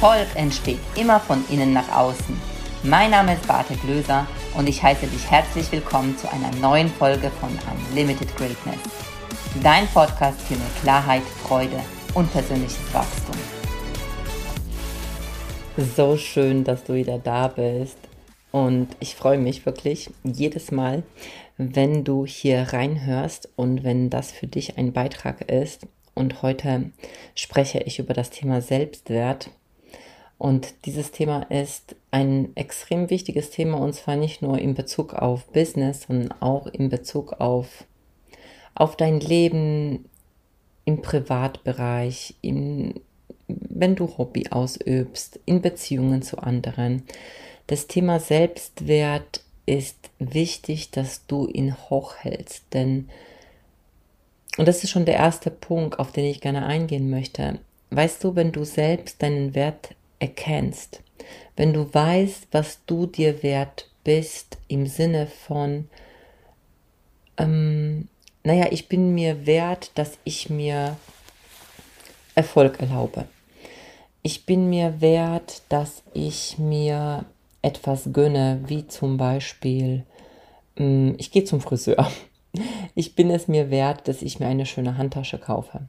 Erfolg entsteht immer von innen nach außen. Mein Name ist Barte Glöser und ich heiße dich herzlich willkommen zu einer neuen Folge von Unlimited Greatness. Dein Podcast für mehr Klarheit, Freude und persönliches Wachstum. So schön, dass du wieder da bist. Und ich freue mich wirklich jedes Mal, wenn du hier reinhörst und wenn das für dich ein Beitrag ist. Und heute spreche ich über das Thema Selbstwert und dieses Thema ist ein extrem wichtiges Thema und zwar nicht nur in Bezug auf Business, sondern auch in Bezug auf, auf dein Leben im Privatbereich, in, wenn du Hobby ausübst, in Beziehungen zu anderen. Das Thema Selbstwert ist wichtig, dass du ihn hochhältst, denn und das ist schon der erste Punkt, auf den ich gerne eingehen möchte. Weißt du, wenn du selbst deinen Wert erkennst, wenn du weißt, was du dir wert bist im Sinne von, ähm, naja, ich bin mir wert, dass ich mir Erfolg erlaube. Ich bin mir wert, dass ich mir etwas gönne, wie zum Beispiel, ähm, ich gehe zum Friseur. Ich bin es mir wert, dass ich mir eine schöne Handtasche kaufe.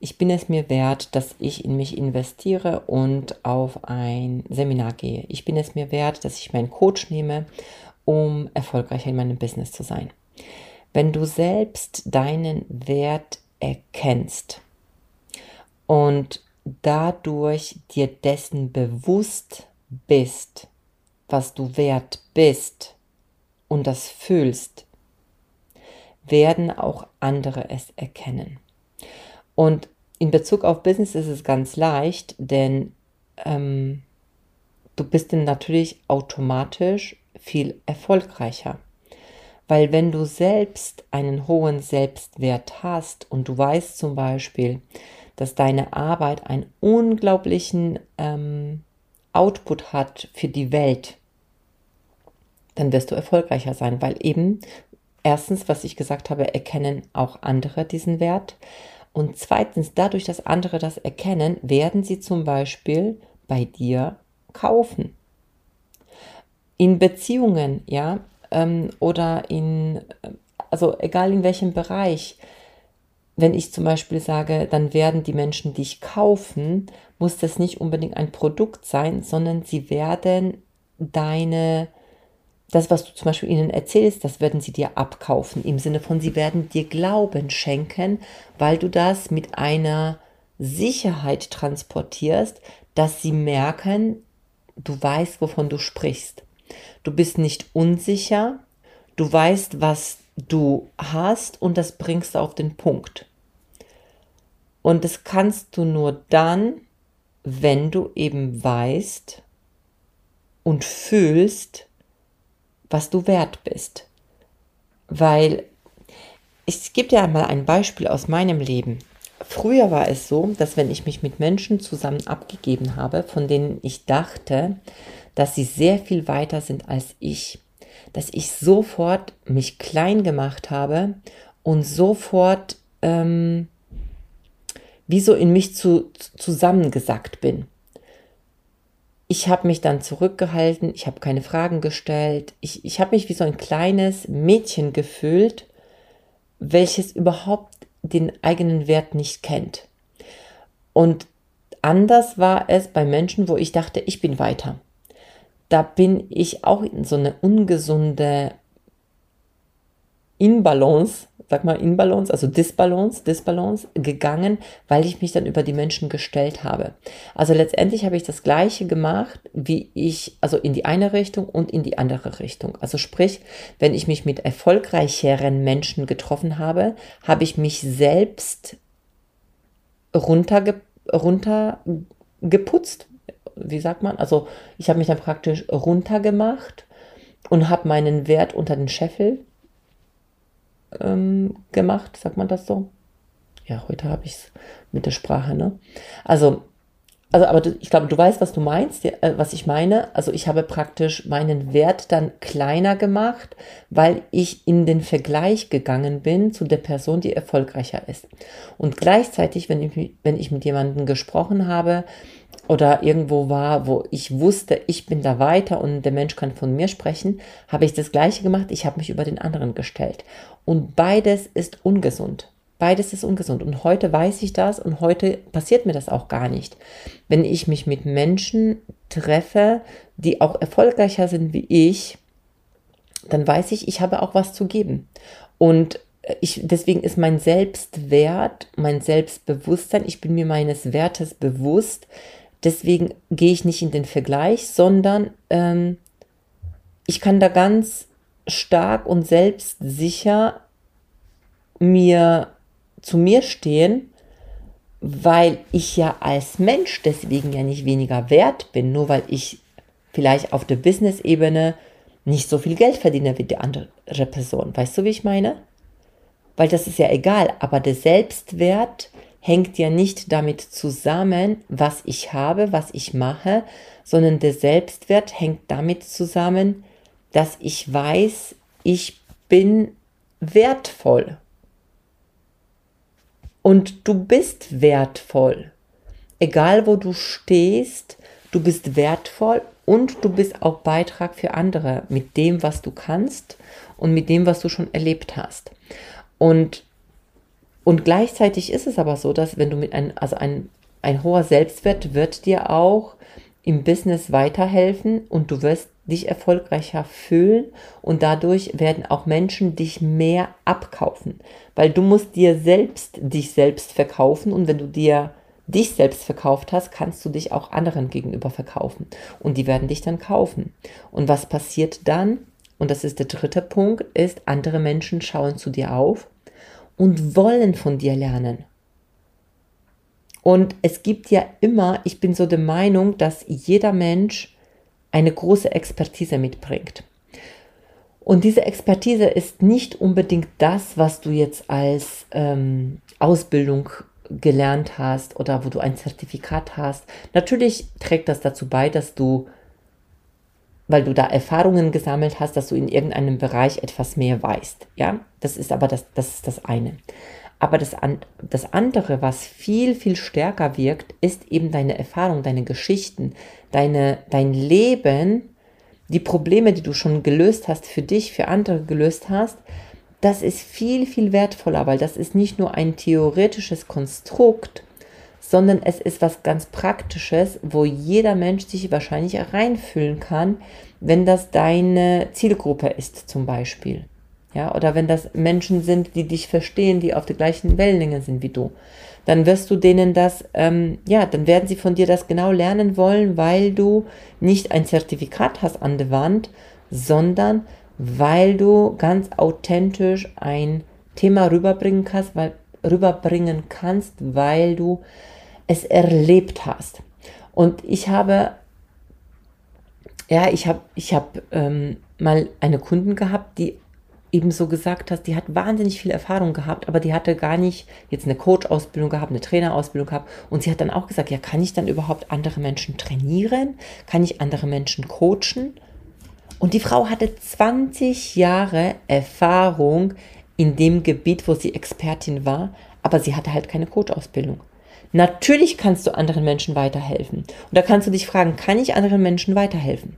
Ich bin es mir wert, dass ich in mich investiere und auf ein Seminar gehe. Ich bin es mir wert, dass ich meinen Coach nehme, um erfolgreicher in meinem Business zu sein. Wenn du selbst deinen Wert erkennst und dadurch dir dessen bewusst bist, was du wert bist und das fühlst, werden auch andere es erkennen. Und in Bezug auf Business ist es ganz leicht, denn ähm, du bist dann natürlich automatisch viel erfolgreicher. Weil wenn du selbst einen hohen Selbstwert hast und du weißt zum Beispiel, dass deine Arbeit einen unglaublichen ähm, Output hat für die Welt, dann wirst du erfolgreicher sein, weil eben erstens, was ich gesagt habe, erkennen auch andere diesen Wert. Und zweitens, dadurch, dass andere das erkennen, werden sie zum Beispiel bei dir kaufen. In Beziehungen, ja, ähm, oder in, also egal in welchem Bereich, wenn ich zum Beispiel sage, dann werden die Menschen dich kaufen, muss das nicht unbedingt ein Produkt sein, sondern sie werden deine das, was du zum Beispiel ihnen erzählst, das werden sie dir abkaufen. Im Sinne von, sie werden dir Glauben schenken, weil du das mit einer Sicherheit transportierst, dass sie merken, du weißt, wovon du sprichst. Du bist nicht unsicher, du weißt, was du hast und das bringst du auf den Punkt. Und das kannst du nur dann, wenn du eben weißt und fühlst, was du wert bist. Weil ich gebe dir einmal ein Beispiel aus meinem Leben. Früher war es so, dass wenn ich mich mit Menschen zusammen abgegeben habe, von denen ich dachte, dass sie sehr viel weiter sind als ich, dass ich sofort mich klein gemacht habe und sofort ähm, wie so in mich zu, zusammengesackt bin. Ich habe mich dann zurückgehalten, ich habe keine Fragen gestellt, ich, ich habe mich wie so ein kleines Mädchen gefühlt, welches überhaupt den eigenen Wert nicht kennt. Und anders war es bei Menschen, wo ich dachte, ich bin weiter. Da bin ich auch in so eine ungesunde Inbalance sag mal, Inbalance, also Disbalance, Disbalance gegangen, weil ich mich dann über die Menschen gestellt habe. Also letztendlich habe ich das Gleiche gemacht, wie ich, also in die eine Richtung und in die andere Richtung. Also sprich, wenn ich mich mit erfolgreicheren Menschen getroffen habe, habe ich mich selbst runterge runtergeputzt. Wie sagt man? Also ich habe mich dann praktisch runtergemacht und habe meinen Wert unter den Scheffel ähm, gemacht, sagt man das so? Ja, heute habe ich es mit der Sprache, ne? Also also aber du, ich glaube, du weißt, was du meinst, äh, was ich meine. Also ich habe praktisch meinen Wert dann kleiner gemacht, weil ich in den Vergleich gegangen bin zu der Person, die erfolgreicher ist. Und gleichzeitig, wenn ich, wenn ich mit jemandem gesprochen habe oder irgendwo war, wo ich wusste, ich bin da weiter und der Mensch kann von mir sprechen, habe ich das gleiche gemacht. Ich habe mich über den anderen gestellt. Und beides ist ungesund. Beides ist ungesund. Und heute weiß ich das und heute passiert mir das auch gar nicht. Wenn ich mich mit Menschen treffe, die auch erfolgreicher sind wie ich, dann weiß ich, ich habe auch was zu geben. Und ich, deswegen ist mein Selbstwert, mein Selbstbewusstsein, ich bin mir meines Wertes bewusst. Deswegen gehe ich nicht in den Vergleich, sondern ähm, ich kann da ganz stark und selbstsicher mir zu mir stehen, weil ich ja als Mensch deswegen ja nicht weniger wert bin, nur weil ich vielleicht auf der Business-Ebene nicht so viel Geld verdiene wie die andere Person. Weißt du, wie ich meine? Weil das ist ja egal, aber der Selbstwert hängt ja nicht damit zusammen, was ich habe, was ich mache, sondern der Selbstwert hängt damit zusammen, dass ich weiß, ich bin wertvoll. Und du bist wertvoll. Egal wo du stehst, du bist wertvoll und du bist auch Beitrag für andere mit dem, was du kannst und mit dem, was du schon erlebt hast. Und, und gleichzeitig ist es aber so, dass wenn du mit einem, also ein, ein hoher Selbstwert wird dir auch im Business weiterhelfen und du wirst dich erfolgreicher fühlen und dadurch werden auch Menschen dich mehr abkaufen, weil du musst dir selbst dich selbst verkaufen und wenn du dir dich selbst verkauft hast, kannst du dich auch anderen gegenüber verkaufen und die werden dich dann kaufen. Und was passiert dann? Und das ist der dritte Punkt, ist, andere Menschen schauen zu dir auf und wollen von dir lernen. Und es gibt ja immer, ich bin so der Meinung, dass jeder Mensch eine große Expertise mitbringt. Und diese Expertise ist nicht unbedingt das, was du jetzt als ähm, Ausbildung gelernt hast oder wo du ein Zertifikat hast. Natürlich trägt das dazu bei, dass du, weil du da Erfahrungen gesammelt hast, dass du in irgendeinem Bereich etwas mehr weißt. Ja, das ist aber das, das ist das eine. Aber das, das andere, was viel, viel stärker wirkt, ist eben deine Erfahrung, deine Geschichten, deine, dein Leben, die Probleme, die du schon gelöst hast, für dich, für andere gelöst hast. Das ist viel, viel wertvoller, weil das ist nicht nur ein theoretisches Konstrukt, sondern es ist was ganz Praktisches, wo jeder Mensch sich wahrscheinlich reinfühlen kann, wenn das deine Zielgruppe ist zum Beispiel. Ja, oder wenn das Menschen sind, die dich verstehen, die auf der gleichen Wellenlänge sind wie du, dann wirst du denen das, ähm, ja, dann werden sie von dir das genau lernen wollen, weil du nicht ein Zertifikat hast an der Wand, sondern weil du ganz authentisch ein Thema rüberbringen kannst, weil, rüberbringen kannst, weil du es erlebt hast. Und ich habe, ja, ich habe, ich habe ähm, mal eine Kunden gehabt, die eben so gesagt hast, die hat wahnsinnig viel Erfahrung gehabt, aber die hatte gar nicht jetzt eine Coach-Ausbildung gehabt, eine Trainerausbildung gehabt. Und sie hat dann auch gesagt, ja, kann ich dann überhaupt andere Menschen trainieren? Kann ich andere Menschen coachen? Und die Frau hatte 20 Jahre Erfahrung in dem Gebiet, wo sie Expertin war, aber sie hatte halt keine Coach-Ausbildung. Natürlich kannst du anderen Menschen weiterhelfen. Und da kannst du dich fragen, kann ich anderen Menschen weiterhelfen?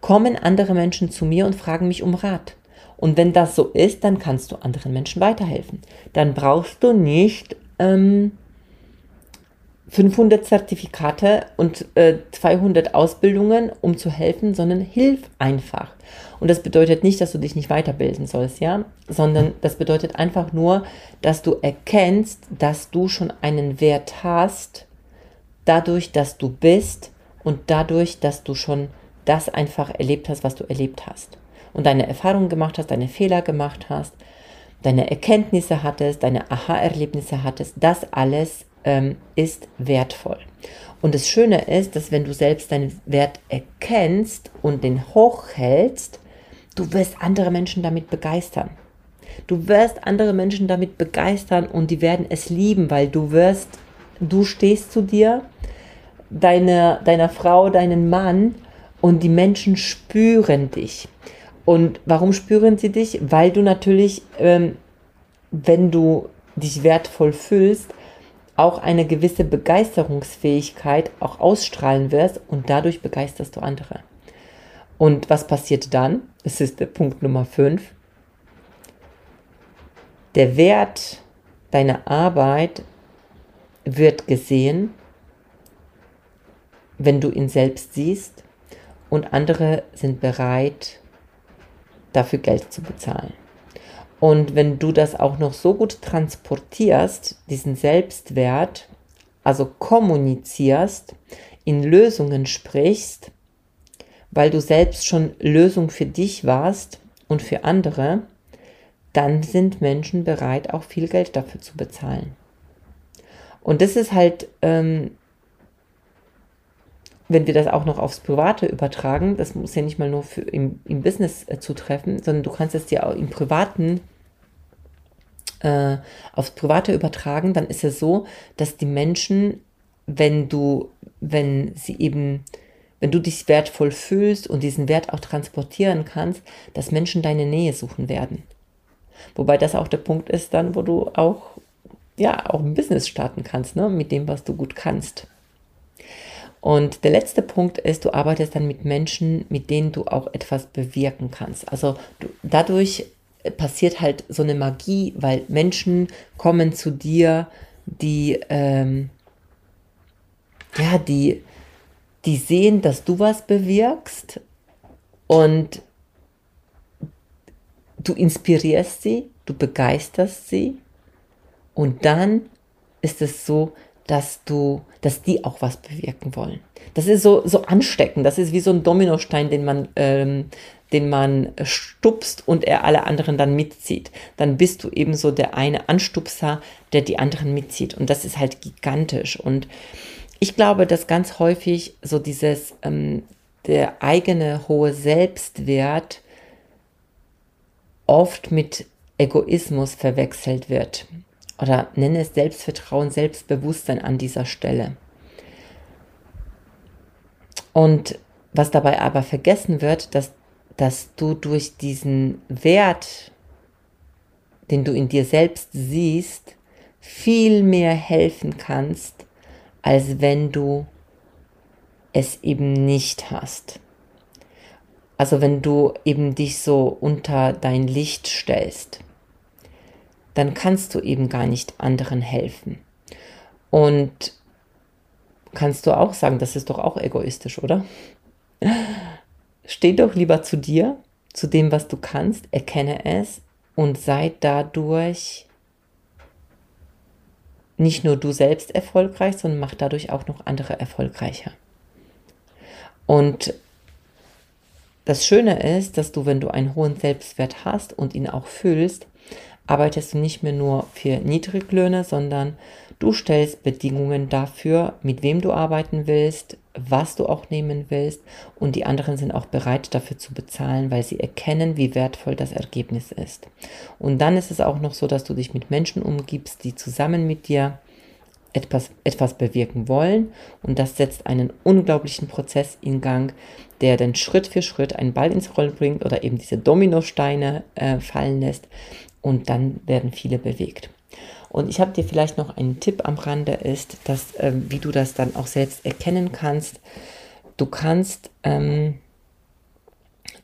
Kommen andere Menschen zu mir und fragen mich um Rat? Und wenn das so ist, dann kannst du anderen Menschen weiterhelfen. Dann brauchst du nicht ähm, 500 Zertifikate und äh, 200 Ausbildungen, um zu helfen, sondern hilf einfach. Und das bedeutet nicht, dass du dich nicht weiterbilden sollst, ja, sondern das bedeutet einfach nur, dass du erkennst, dass du schon einen Wert hast, dadurch, dass du bist und dadurch, dass du schon das einfach erlebt hast, was du erlebt hast und deine Erfahrungen gemacht hast, deine Fehler gemacht hast, deine Erkenntnisse hattest, deine Aha-Erlebnisse hattest, das alles ähm, ist wertvoll. Und das Schöne ist, dass wenn du selbst deinen Wert erkennst und den hochhältst, du wirst andere Menschen damit begeistern. Du wirst andere Menschen damit begeistern und die werden es lieben, weil du wirst, du stehst zu dir, deiner, deiner Frau, deinen Mann und die Menschen spüren dich. Und warum spüren sie dich? Weil du natürlich, ähm, wenn du dich wertvoll fühlst, auch eine gewisse Begeisterungsfähigkeit auch ausstrahlen wirst und dadurch begeisterst du andere. Und was passiert dann? Das ist der Punkt Nummer 5. Der Wert deiner Arbeit wird gesehen, wenn du ihn selbst siehst und andere sind bereit, dafür Geld zu bezahlen. Und wenn du das auch noch so gut transportierst, diesen Selbstwert, also kommunizierst, in Lösungen sprichst, weil du selbst schon Lösung für dich warst und für andere, dann sind Menschen bereit, auch viel Geld dafür zu bezahlen. Und das ist halt ähm, wenn wir das auch noch aufs Private übertragen, das muss ja nicht mal nur für im, im Business äh, zutreffen, sondern du kannst es ja auch im Privaten äh, aufs Private übertragen, dann ist es so, dass die Menschen, wenn du, wenn sie eben, wenn du dich wertvoll fühlst und diesen Wert auch transportieren kannst, dass Menschen deine Nähe suchen werden. Wobei das auch der Punkt ist dann, wo du auch, ja, auch ein Business starten kannst, ne, mit dem, was du gut kannst. Und der letzte Punkt ist, du arbeitest dann mit Menschen, mit denen du auch etwas bewirken kannst. Also du, dadurch passiert halt so eine Magie, weil Menschen kommen zu dir, die, ähm, ja, die, die sehen, dass du was bewirkst und du inspirierst sie, du begeisterst sie und dann ist es so, dass du, dass die auch was bewirken wollen. Das ist so, so ansteckend. Das ist wie so ein Dominostein, den man, ähm, den man stupst und er alle anderen dann mitzieht. Dann bist du eben so der eine Anstupser, der die anderen mitzieht. Und das ist halt gigantisch. Und ich glaube, dass ganz häufig so dieses, ähm, der eigene hohe Selbstwert oft mit Egoismus verwechselt wird oder nenne es Selbstvertrauen, Selbstbewusstsein an dieser Stelle. Und was dabei aber vergessen wird, dass, dass du durch diesen Wert, den du in dir selbst siehst, viel mehr helfen kannst, als wenn du es eben nicht hast. Also wenn du eben dich so unter dein Licht stellst dann kannst du eben gar nicht anderen helfen. Und kannst du auch sagen, das ist doch auch egoistisch, oder? Steh doch lieber zu dir, zu dem, was du kannst, erkenne es und sei dadurch nicht nur du selbst erfolgreich, sondern mach dadurch auch noch andere erfolgreicher. Und das Schöne ist, dass du, wenn du einen hohen Selbstwert hast und ihn auch fühlst, arbeitest du nicht mehr nur für Niedriglöhne, sondern du stellst Bedingungen dafür, mit wem du arbeiten willst, was du auch nehmen willst. Und die anderen sind auch bereit dafür zu bezahlen, weil sie erkennen, wie wertvoll das Ergebnis ist. Und dann ist es auch noch so, dass du dich mit Menschen umgibst, die zusammen mit dir etwas, etwas bewirken wollen. Und das setzt einen unglaublichen Prozess in Gang, der dann Schritt für Schritt einen Ball ins Rollen bringt oder eben diese Dominosteine äh, fallen lässt und dann werden viele bewegt. Und ich habe dir vielleicht noch einen Tipp am Rande ist, dass, äh, wie du das dann auch selbst erkennen kannst. Du kannst ähm,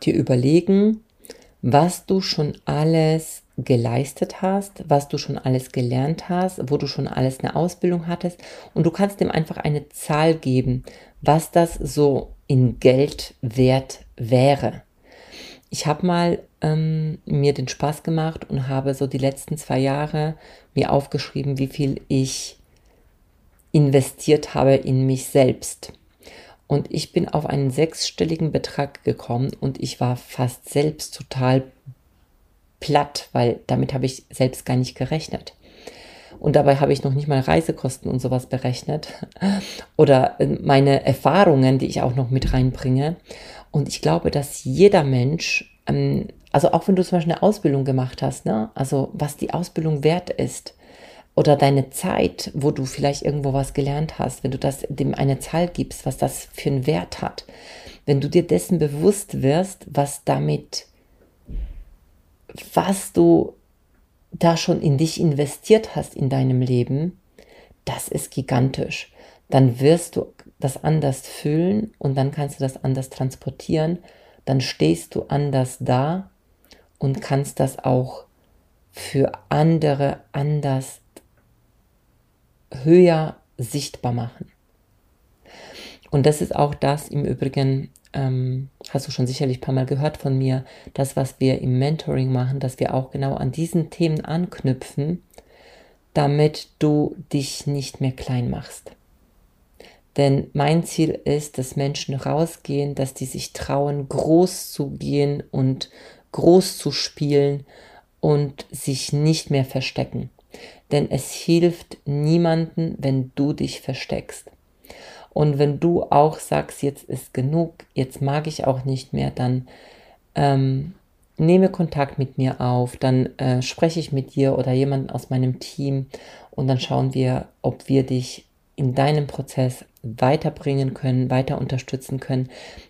dir überlegen, was du schon alles geleistet hast, was du schon alles gelernt hast, wo du schon alles eine Ausbildung hattest und du kannst dem einfach eine Zahl geben, was das so in Geld wert wäre. Ich habe mal ähm, mir den Spaß gemacht und habe so die letzten zwei Jahre mir aufgeschrieben, wie viel ich investiert habe in mich selbst. Und ich bin auf einen sechsstelligen Betrag gekommen und ich war fast selbst total platt, weil damit habe ich selbst gar nicht gerechnet. Und dabei habe ich noch nicht mal Reisekosten und sowas berechnet oder äh, meine Erfahrungen, die ich auch noch mit reinbringe. Und ich glaube, dass jeder Mensch ähm, also auch wenn du zum Beispiel eine Ausbildung gemacht hast, ne? also was die Ausbildung wert ist, oder deine Zeit, wo du vielleicht irgendwo was gelernt hast, wenn du das dem eine Zahl gibst, was das für einen Wert hat, wenn du dir dessen bewusst wirst, was damit, was du da schon in dich investiert hast in deinem Leben, das ist gigantisch. Dann wirst du das anders fühlen und dann kannst du das anders transportieren. Dann stehst du anders da und kannst das auch für andere anders höher sichtbar machen. Und das ist auch das im Übrigen, ähm, hast du schon sicherlich ein paar Mal gehört von mir, das, was wir im Mentoring machen, dass wir auch genau an diesen Themen anknüpfen, damit du dich nicht mehr klein machst. Denn mein Ziel ist, dass Menschen rausgehen, dass die sich trauen, groß zu gehen und groß zu spielen und sich nicht mehr verstecken. Denn es hilft niemanden, wenn du dich versteckst. Und wenn du auch sagst, jetzt ist genug, jetzt mag ich auch nicht mehr, dann ähm, nehme Kontakt mit mir auf, dann äh, spreche ich mit dir oder jemanden aus meinem Team und dann schauen wir, ob wir dich in deinem Prozess weiterbringen können, weiter unterstützen können.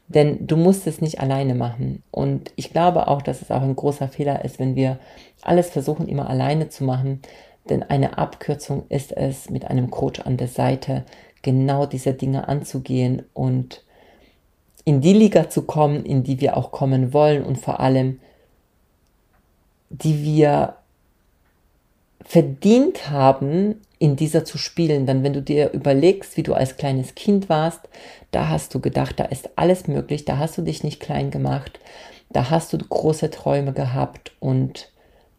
Denn du musst es nicht alleine machen. Und ich glaube auch, dass es auch ein großer Fehler ist, wenn wir alles versuchen, immer alleine zu machen. Denn eine Abkürzung ist es, mit einem Coach an der Seite genau diese Dinge anzugehen und in die Liga zu kommen, in die wir auch kommen wollen und vor allem, die wir verdient haben, in dieser zu spielen. Dann, wenn du dir überlegst, wie du als kleines Kind warst, da hast du gedacht, da ist alles möglich, da hast du dich nicht klein gemacht, da hast du große Träume gehabt und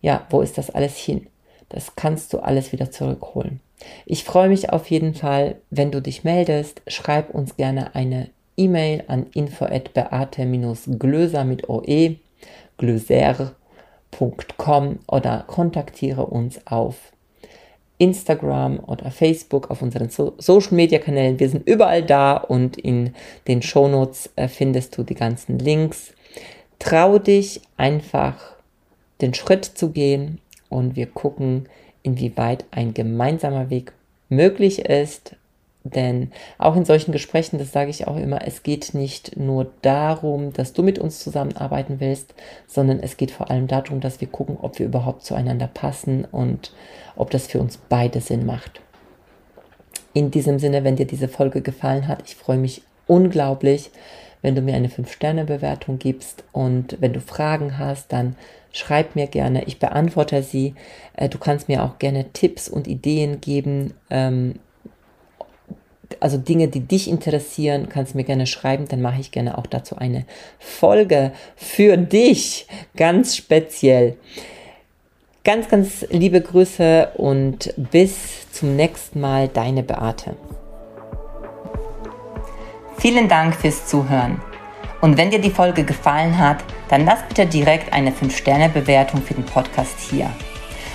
ja, wo ist das alles hin? Das kannst du alles wieder zurückholen. Ich freue mich auf jeden Fall, wenn du dich meldest. Schreib uns gerne eine E-Mail an info@beate-glöser mit oe glöser.com oder kontaktiere uns auf Instagram oder Facebook, auf unseren so Social Media Kanälen. Wir sind überall da und in den Shownotes äh, findest du die ganzen Links. Trau dich einfach den Schritt zu gehen und wir gucken, inwieweit ein gemeinsamer Weg möglich ist. Denn auch in solchen Gesprächen, das sage ich auch immer, es geht nicht nur darum, dass du mit uns zusammenarbeiten willst, sondern es geht vor allem darum, dass wir gucken, ob wir überhaupt zueinander passen und ob das für uns beide Sinn macht. In diesem Sinne, wenn dir diese Folge gefallen hat, ich freue mich unglaublich, wenn du mir eine 5-Sterne-Bewertung gibst und wenn du Fragen hast, dann schreib mir gerne, ich beantworte sie. Äh, du kannst mir auch gerne Tipps und Ideen geben, ähm, also Dinge, die dich interessieren, kannst du mir gerne schreiben, dann mache ich gerne auch dazu eine Folge für dich, ganz speziell. Ganz, ganz liebe Grüße und bis zum nächsten Mal, deine Beate. Vielen Dank fürs Zuhören. Und wenn dir die Folge gefallen hat, dann lass bitte direkt eine 5-Sterne-Bewertung für den Podcast hier.